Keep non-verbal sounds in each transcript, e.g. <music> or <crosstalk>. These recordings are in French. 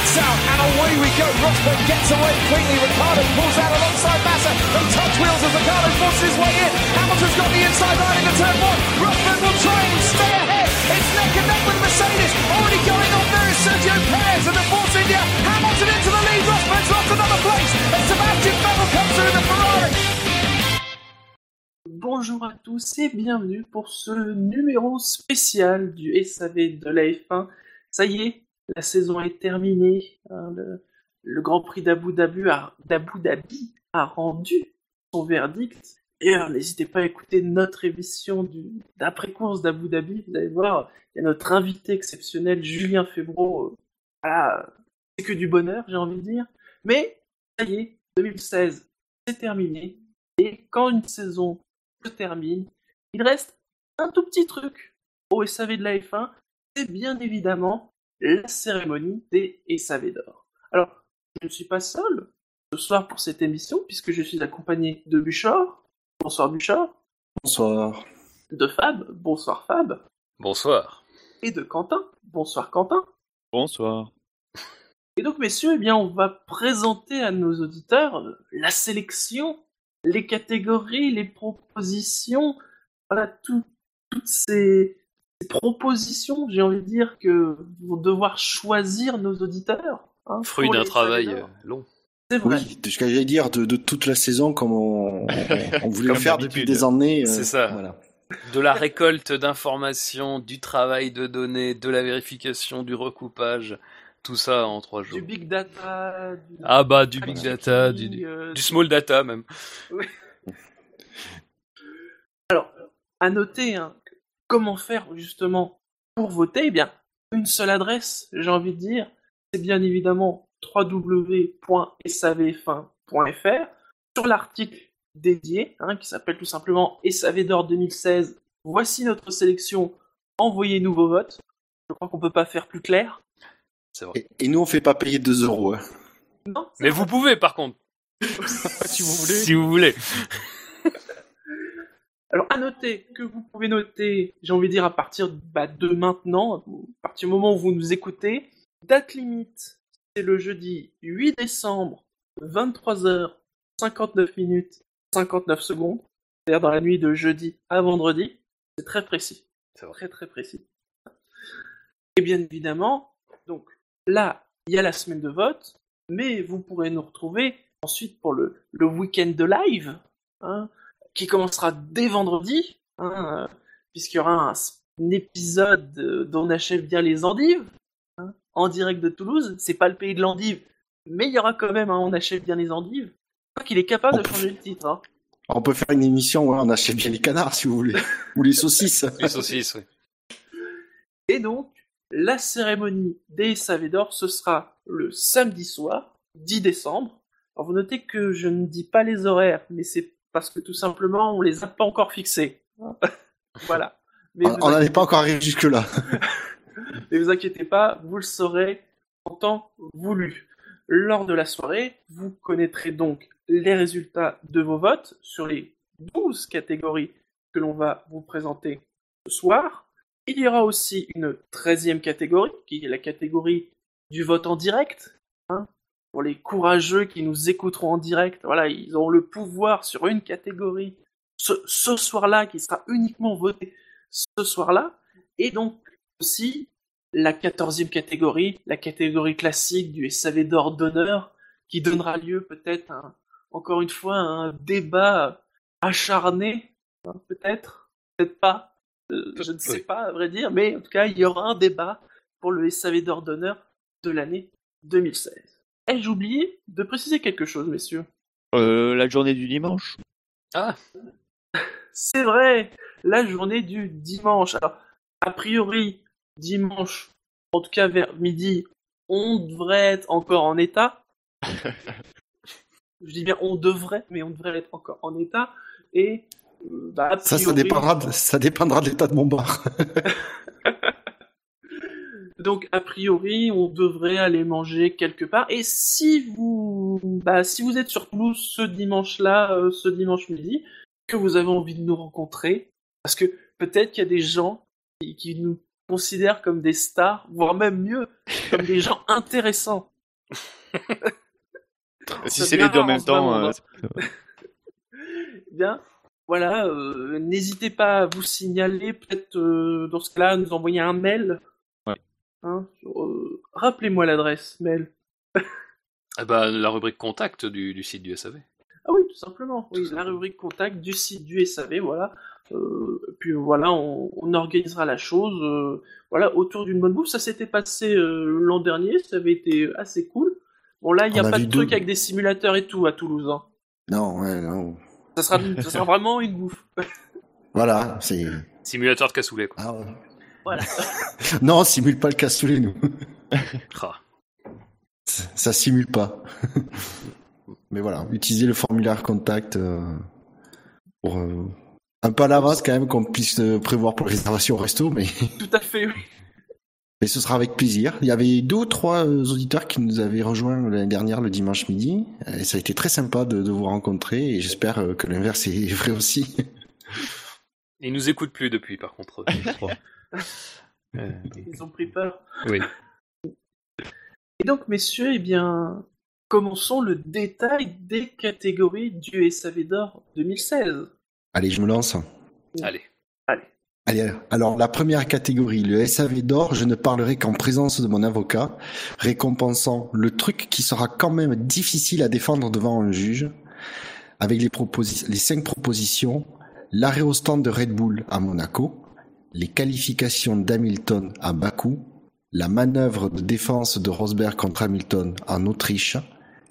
Lights out and away we go. Rosberg gets away quickly. Ricardo pulls out alongside Massa. They touch wheels as Ricardo forces his way in. Hamilton's got the inside line into turn one. Rosberg will try and stay ahead. It's neck and neck with Mercedes. Already going on there is Sergio Perez and the Force India. Hamilton into the lead. Rosberg's lost another place. And Sebastian Vettel comes through the Ferrari. Bonjour à tous et bienvenue pour ce numéro spécial du SAV de la F1. Ça y est, la saison est terminée. hein, le, Grand Prix d'Abu Dhabi a, rendu son verdict. Et n'hésitez pas à écouter notre émission d'après-course d'Abu Dhabi. Vous allez voir, il y a notre invité exceptionnel, Julien Febro. Euh, Voilà, c'est que du bonheur, j'ai envie de dire. Mais ça y est, 2016, c'est terminé. Et quand une saison se termine, il reste un tout petit truc au SAV de la F1, c'est bien évidemment la cérémonie des SAV d'or. Alors, je ne suis pas seul ce soir pour cette émission, puisque je suis accompagné de Buchor. Bonsoir Buchor. Bonsoir. De Fab. Bonsoir Fab. Bonsoir. Et de Quentin. Bonsoir Quentin. Bonsoir. Et donc, messieurs, eh bien, on va présenter à nos auditeurs la sélection, les catégories, les propositions, voilà, tout- toutes ces propositions, j'ai envie de dire, que vont devoir choisir nos auditeurs. hein, Fruit d'un travail euh, long. C'est vrai. Oui, de ce que j'allais dire de, de toute la saison, comme on, on- on voulait le faire depuis des années. euh, C'est ça. Voilà. De la récolte d'informations, du travail de données, de la vérification, du recoupage, tout ça en trois jours. Du big data, du, Ah bah du big data, du, du- euh, du small data même. <laughs> à noter hein, que comment faire justement pour voter, eh bien, une seule adresse, j'ai envie de dire, c'est bien évidemment www.savf1.fr sur l'article dédié hein, qui s'appelle tout simplement SAV d'or 2016. Voici notre sélection. Envoyez-nous vos votes. Je crois qu'on peut pas faire plus clair. C'est vrai. Et, et nous, on fait pas payer 2 euros. hein. Non, Mais vrai. vous pouvez par contre, <laughs> si vous voulez. si vous voulez. Alors, à noter que vous pouvez noter, j'ai envie de dire, à partir bah, de maintenant, à partir du moment où vous nous écoutez, date limite, c'est le jeudi 8 décembre, 23h59 minutes 59 secondes, c'est-à-dire dans la nuit de jeudi à vendredi. C'est très précis. C'est. Très très précis. Et bien évidemment, donc là, il y a la semaine de vote, mais vous pourrez nous retrouver ensuite pour le, le week-end de live, hein, qui commencera dès vendredi, hein, euh, puisqu'il y aura un, un épisode euh, d'On achève bien les endives, hein, en direct de Toulouse. C'est pas le pays de l'endive, mais il y aura quand même un On achève bien les endives. Je crois qu'il est capable de On peut- changer le titre. Hein. On peut faire une émission où on achète bien les canards, si vous voulez. <laughs> Ou les saucisses. Les saucisses, oui. Et donc, la cérémonie des SAV d'or, ce sera le samedi soir, 10 décembre. Alors vous notez que je ne dis pas les horaires, mais c'est parce que tout simplement, on les a pas encore fixés. <laughs> voilà. Mais On n'en est pas encore arrivé jusque-là. <laughs> ne vous inquiétez pas, vous le saurez en temps voulu. Lors de la soirée, vous connaîtrez donc les résultats de vos votes sur les 12 catégories que l'on va vous présenter ce soir. Il y aura aussi une treizième catégorie, qui est la catégorie du vote en direct. hein. Pour les courageux qui nous écouteront en direct, voilà, ils auront le pouvoir sur une catégorie ce, ce soir-là, qui sera uniquement voté ce soir-là. Et donc aussi la quatorzième catégorie, la catégorie classique du SAV d'or d'honneur, qui donnera lieu peut-être un- encore une fois à un débat acharné, hein, peut-être, peut-être pas, euh, je ne sais Oui. pas à vrai dire, mais en tout cas il y aura un débat pour le SAV d'or d'honneur de l'année 2016. Ai-je oublié de préciser quelque chose, messieurs? Euh, la journée du dimanche. Ah, <laughs> C'est vrai, la journée du dimanche. Alors, a priori, dimanche, en tout cas vers midi, on devrait être encore en état. <laughs> Je dis bien on devrait, mais on devrait être encore en état. Et euh, bah, a Ça, ça priori- dépendra de, ça dépendra de l'état de mon bar. <laughs> Donc a priori, on devrait aller manger quelque part. Et si vous, bah, si vous êtes sur Toulouse ce dimanche-là, euh, ce dimanche midi, que vous avez envie de nous rencontrer, parce que peut-être qu'il y a des gens qui, qui nous considèrent comme des stars, voire même mieux, comme des gens <laughs> intéressants. Si c'est les deux en même temps, euh, hein. Eh <laughs> Bien, voilà, euh, n'hésitez pas à vous signaler, peut-être euh, dans ce cas-là, nous envoyer un mail. Hein, euh, Rappelez-moi l'adresse mail. Ah bah, la rubrique contact du, du site du SAV. Ah oui, tout simplement. Oui, Tout la rubrique contact du site du SAV, voilà. Euh, puis voilà, on, on organisera la chose. euh, voilà, autour d'une bonne bouffe. Ça s'était passé euh, l'an dernier, ça avait été assez cool. Bon là, il n'y a On a pas de truc deux. avec des simulateurs et tout à Toulouse. Hein. Non, ouais, non. Ça sera, ça sera <laughs> vraiment une bouffe. Voilà, c'est. Simulateur de cassoulet, quoi. Ah ouais. Voilà. <laughs> Non, on simule pas le cassoulet, nous. Ah. <laughs> Ça simule pas. <laughs> Mais voilà, utiliser le formulaire contact euh, pour euh, un peu à l'avance quand même qu'on puisse euh, prévoir pour les réservations au resto, mais, tout à fait, oui. mais ce sera avec plaisir. Il y avait deux ou trois euh, auditeurs qui nous avaient rejoints l'année dernière le dimanche midi. Et ça a été très sympa de, de vous rencontrer et j'espère euh, que l'inverse est vrai aussi. Ils nous écoutent plus depuis, par contre, je crois. Euh, <laughs> Ils ont pris peur. oui. Et donc, messieurs, eh bien, commençons le détail des catégories du SAV d'or 2016. Allez, je me lance. Allez. Allez, alors la première catégorie, le SAV d'or, je ne parlerai qu'en présence de mon avocat, récompensant le truc qui sera quand même difficile à défendre devant un juge, avec les, proposi- les cinq propositions, l'arrêt au stand de Red Bull à Monaco, les qualifications d'Hamilton à Bakou, la manœuvre de défense de Rosberg contre Hamilton en Autriche,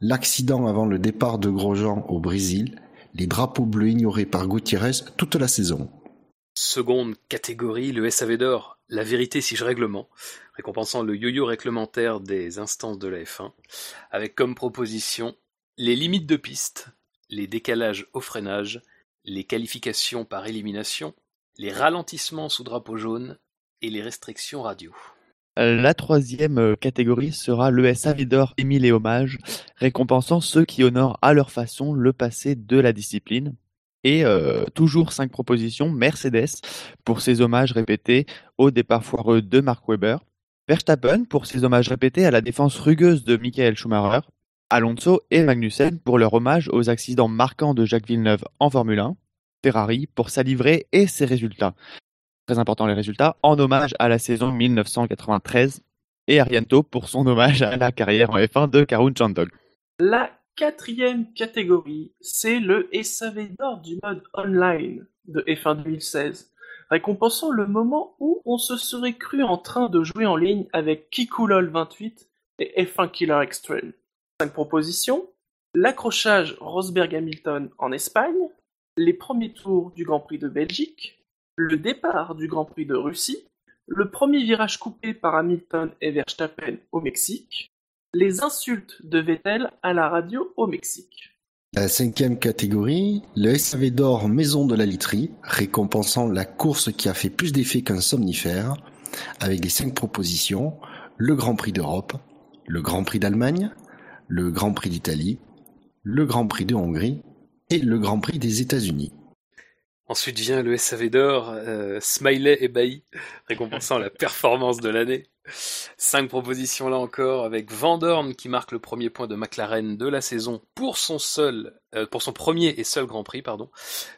l'accident avant le départ de Grosjean au Brésil, les drapeaux bleus ignorés par Gutiérrez toute la saison. Seconde catégorie, le SAV d'or, la vérité si je règlement, récompensant le yo-yo réglementaire des instances de la F1, avec comme proposition les limites de piste, les décalages au freinage, les qualifications par élimination, les ralentissements sous drapeau jaune et les restrictions radio. La troisième euh, catégorie sera le SAV d'or Émile et hommage, récompensant ceux qui honorent à leur façon le passé de la discipline. Et euh, toujours cinq propositions, Mercedes pour ses hommages répétés au départ foireux de Mark Webber, Verstappen pour ses hommages répétés à la défense rugueuse de Michael Schumacher, Alonso et Magnussen pour leur hommage aux accidents marquants de Jacques Villeneuve en Formule 1, Ferrari pour sa livrée et ses résultats. Très important les résultats, en hommage à la saison 1993 et Arianto pour son hommage à la carrière en F1 de Karun Chandog. La quatrième catégorie, c'est le SAV d'or du mode online de F1 2016, récompensant le moment où on se serait cru en train de jouer en ligne avec Kikulol28 et F1 Killer Extreme. Cinq propositions l'accrochage Rosberg-Hamilton en Espagne, les premiers tours du Grand Prix de Belgique, le départ du Grand Prix de Russie, le premier virage coupé par Hamilton et Verstappen au Mexique, les insultes de Vettel à la radio au Mexique. La cinquième catégorie, le SAV d'or Maison de la Literie, récompensant la course qui a fait plus d'effet qu'un somnifère, avec les cinq propositions, le Grand Prix d'Europe, le Grand Prix d'Allemagne, le Grand Prix d'Italie, le Grand Prix de Hongrie le Grand Prix des États-Unis. Ensuite vient le SAV d'or, euh, Smiley et Bailly, récompensant la performance de l'année. Cinq propositions là encore, avec Van Dorn qui marque le premier point de McLaren de la saison pour son seul, euh, pour son premier et seul Grand Prix, pardon.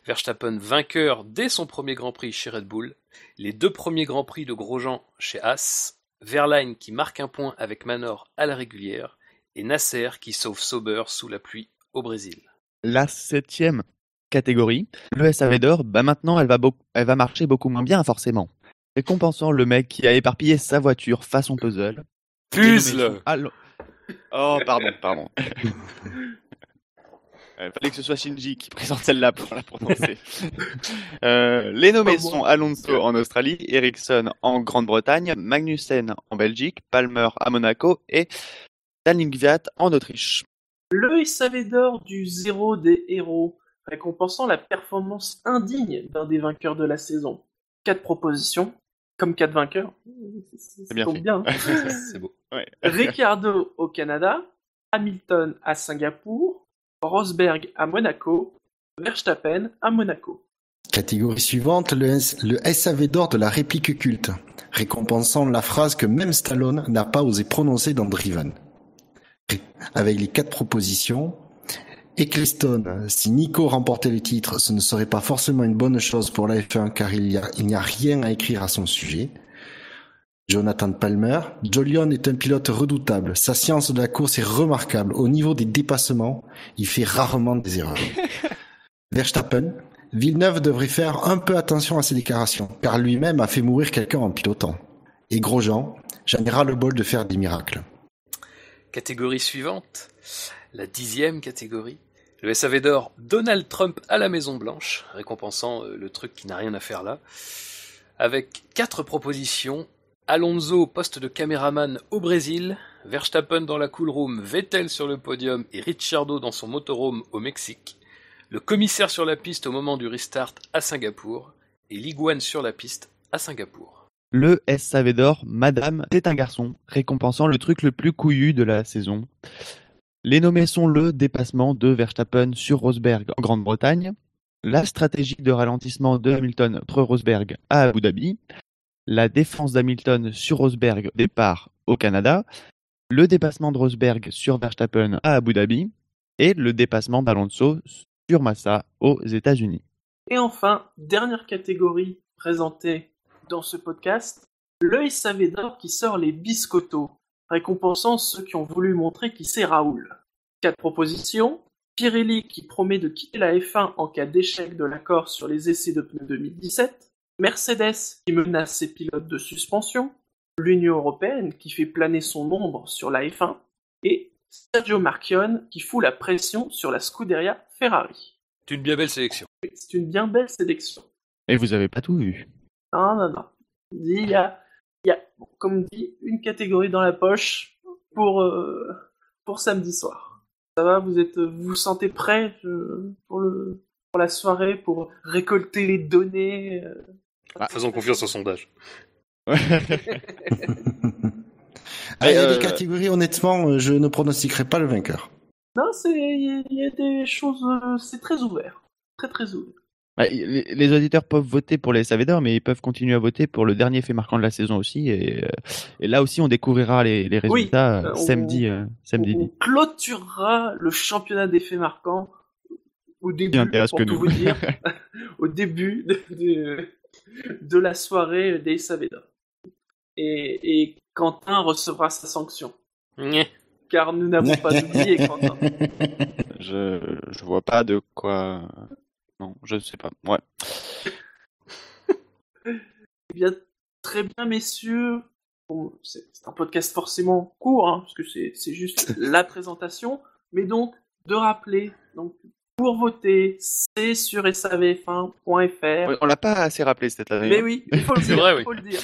Verstappen vainqueur dès son premier Grand Prix chez Red Bull. Les deux premiers Grands Prix de Grosjean chez Haas. Verlaine qui marque un point avec Manor à la régulière. Et Nasser qui sauve Sauber sous la pluie au Brésil. La septième catégorie, le SAV d'or, bah maintenant elle va, beau- elle va marcher beaucoup moins bien forcément. Récompensant le mec qui a éparpillé sa voiture façon puzzle. Puzzle. Oh pardon, <laughs> pardon. Il fallait que ce soit Shinji qui présente celle-là pour la prononcer. Euh, les nommés sont Alonso en Australie, Ericsson en Grande-Bretagne, Magnussen en Belgique, Palmer à Monaco et Dalingviat en Autriche. Le SAV d'or du zéro des héros, récompensant la performance indigne d'un des vainqueurs de la saison. Quatre propositions, comme quatre vainqueurs. C'est bien fait. bien. hein. <laughs> C'est beau. Ouais. Ricardo au Canada, Hamilton à Singapour, Rosberg à Monaco, Verstappen à Monaco. Catégorie suivante, le, le SAV d'or de la réplique culte, récompensant la phrase que même Stallone n'a pas osé prononcer dans Driven. Avec les quatre propositions. Eccleston, si Nico remportait le titre, ce ne serait pas forcément une bonne chose pour la F1 car il n'y a, rien à écrire à son sujet. Jonathan Palmer, Jolion est un pilote redoutable. Sa science de la course est remarquable. Au niveau des dépassements, il fait rarement des erreurs. <laughs> Verstappen, Villeneuve devrait faire un peu attention à ses déclarations, car lui-même a fait mourir quelqu'un en pilotant. Et Grosjean, j'en ai ras le bol de faire des miracles. Catégorie suivante, la dixième catégorie. Le SAV d'or, Donald Trump à la Maison Blanche, récompensant euh, le truc qui n'a rien à faire là. Avec quatre propositions, Alonso poste de caméraman au Brésil, Verstappen dans la cool room, Vettel sur le podium et Ricciardo dans son motorhome au Mexique, le commissaire sur la piste au moment du restart à Singapour et l'iguane sur la piste à Singapour. Le SAV d'or, Madame, c'est un garçon, récompensant le truc le plus couillu de la saison. Les nommés sont le dépassement de Verstappen sur Rosberg en Grande-Bretagne, la stratégie de ralentissement de Hamilton entre Rosberg à Abu Dhabi, la défense d'Hamilton sur Rosberg au départ au Canada, le dépassement de Rosberg sur Verstappen à Abu Dhabi et le dépassement d'Alonso sur Massa aux États-Unis. Et enfin, dernière catégorie présentée dans ce podcast, le SAV d'or qui sort les biscottos, récompensant ceux qui ont voulu montrer qui c'est Raoul. Quatre propositions. Pirelli qui promet de quitter la F1 en cas d'échec de l'accord sur les essais de pneus 2017. Mercedes qui menace ses pilotes de suspension. L'Union européenne qui fait planer son ombre sur la F1. Et Sergio Marchionne qui fout la pression sur la Scuderia Ferrari. C'est une bien belle sélection. Oui, C'est une bien belle sélection. Et vous avez pas tout vu. Non, non, non. Il y a, il y a bon, comme dit, une catégorie dans la poche pour, euh, pour samedi soir. Ça va, vous êtes, vous vous sentez prêt euh, pour le, pour la soirée, pour récolter les données. euh, Ah. Faisons confiance au sondage. <laughs> Ah, il y a euh, des catégories, honnêtement, je ne pronostiquerai pas le vainqueur. Non, c'est, il y, a- il y a des choses, c'est très ouvert, très très ouvert. Ouais, les, les auditeurs peuvent voter pour les SAV d'or, mais ils peuvent continuer à voter pour le dernier fait marquant de la saison aussi. Et, euh, et là aussi, on découvrira les, les Oui, résultats euh, euh, on- samedi. euh, samedi. On, on clôturera le championnat des faits marquants au début, Qui intéresse pour que tout nous. vous dire, <laughs> <laughs> au début de, de, de la soirée des SAV d'or. Et, et Quentin recevra sa sanction. Car nous n'avons pas <laughs> oublié Quentin. Je, je vois pas de quoi. Non, je sais pas. Ouais. <laughs> Eh bien, très bien, messieurs. Bon, c'est un podcast forcément court, hein, parce que c'est juste <laughs> la présentation. Mais donc, de rappeler, donc, pour voter, c'est sur savf1.fr. On l'a pas assez rappelé cette année. Mais <laughs> oui, il faut le dire. vrai, il oui. faut le dire.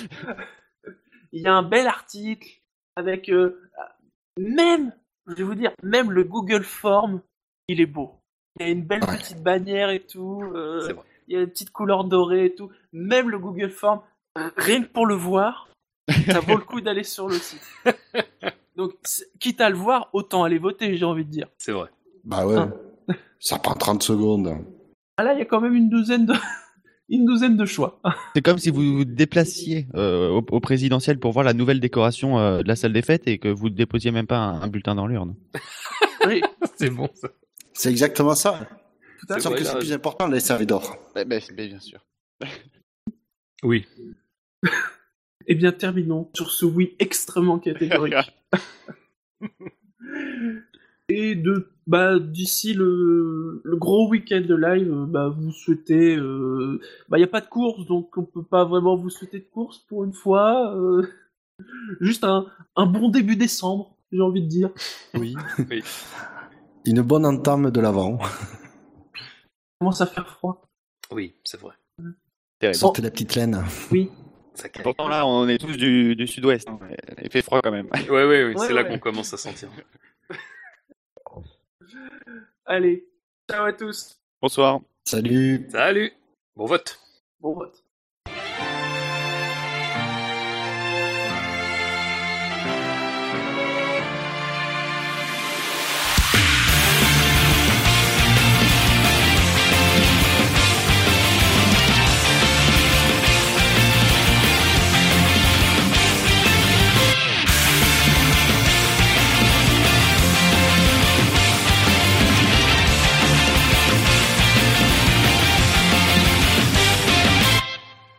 Il y a un bel article avec euh, même, je vais vous dire, même le Google Form, il est beau. Il y a une belle Ouais. petite bannière et tout. euh, C'est vrai. il y a une petite couleur dorée et tout. Même le Google Form, euh, rien que pour le voir, ça vaut le coup d'aller sur le site. <laughs> Donc, quitte à le voir, autant aller voter, j'ai envie de dire. C'est vrai. Bah ouais, Ah. ça prend 30 secondes. Ah là, il y a quand même une douzaine de, <laughs> une douzaine de choix. <laughs> C'est comme si vous vous déplaciez euh, au, au présidentiel pour voir la nouvelle décoration euh, de la salle des fêtes et que vous déposiez même pas un, un bulletin dans l'urne. Oui, C'est bon ça. C'est exactement ça. que il a c'est plus important, les servis d'or. bien sûr. <laughs> Oui. Eh bien, terminons sur ce oui extrêmement catégorique. <laughs> Et de bah d'ici le, le gros week-end de live, euh, bah vous souhaitez, euh, bah il y a pas de course, donc on peut pas vraiment vous souhaiter de course pour une fois. euh, <laughs> juste un, un bon début décembre, j'ai envie de dire. Oui. Oui. Une bonne entame de l'avant. <laughs> Commence à faire froid? Oui, c'est vrai. Terrible. Sortez la petite laine. Oui. Ça. Pourtant là, on est tous du, du sud-ouest. hein. Il fait froid quand même. Ouais, ouais, ouais, Ouais, c'est là qu'on commence à sentir. <laughs> Allez, ciao à tous. Bonsoir. Salut. Salut Bon vote Bon vote.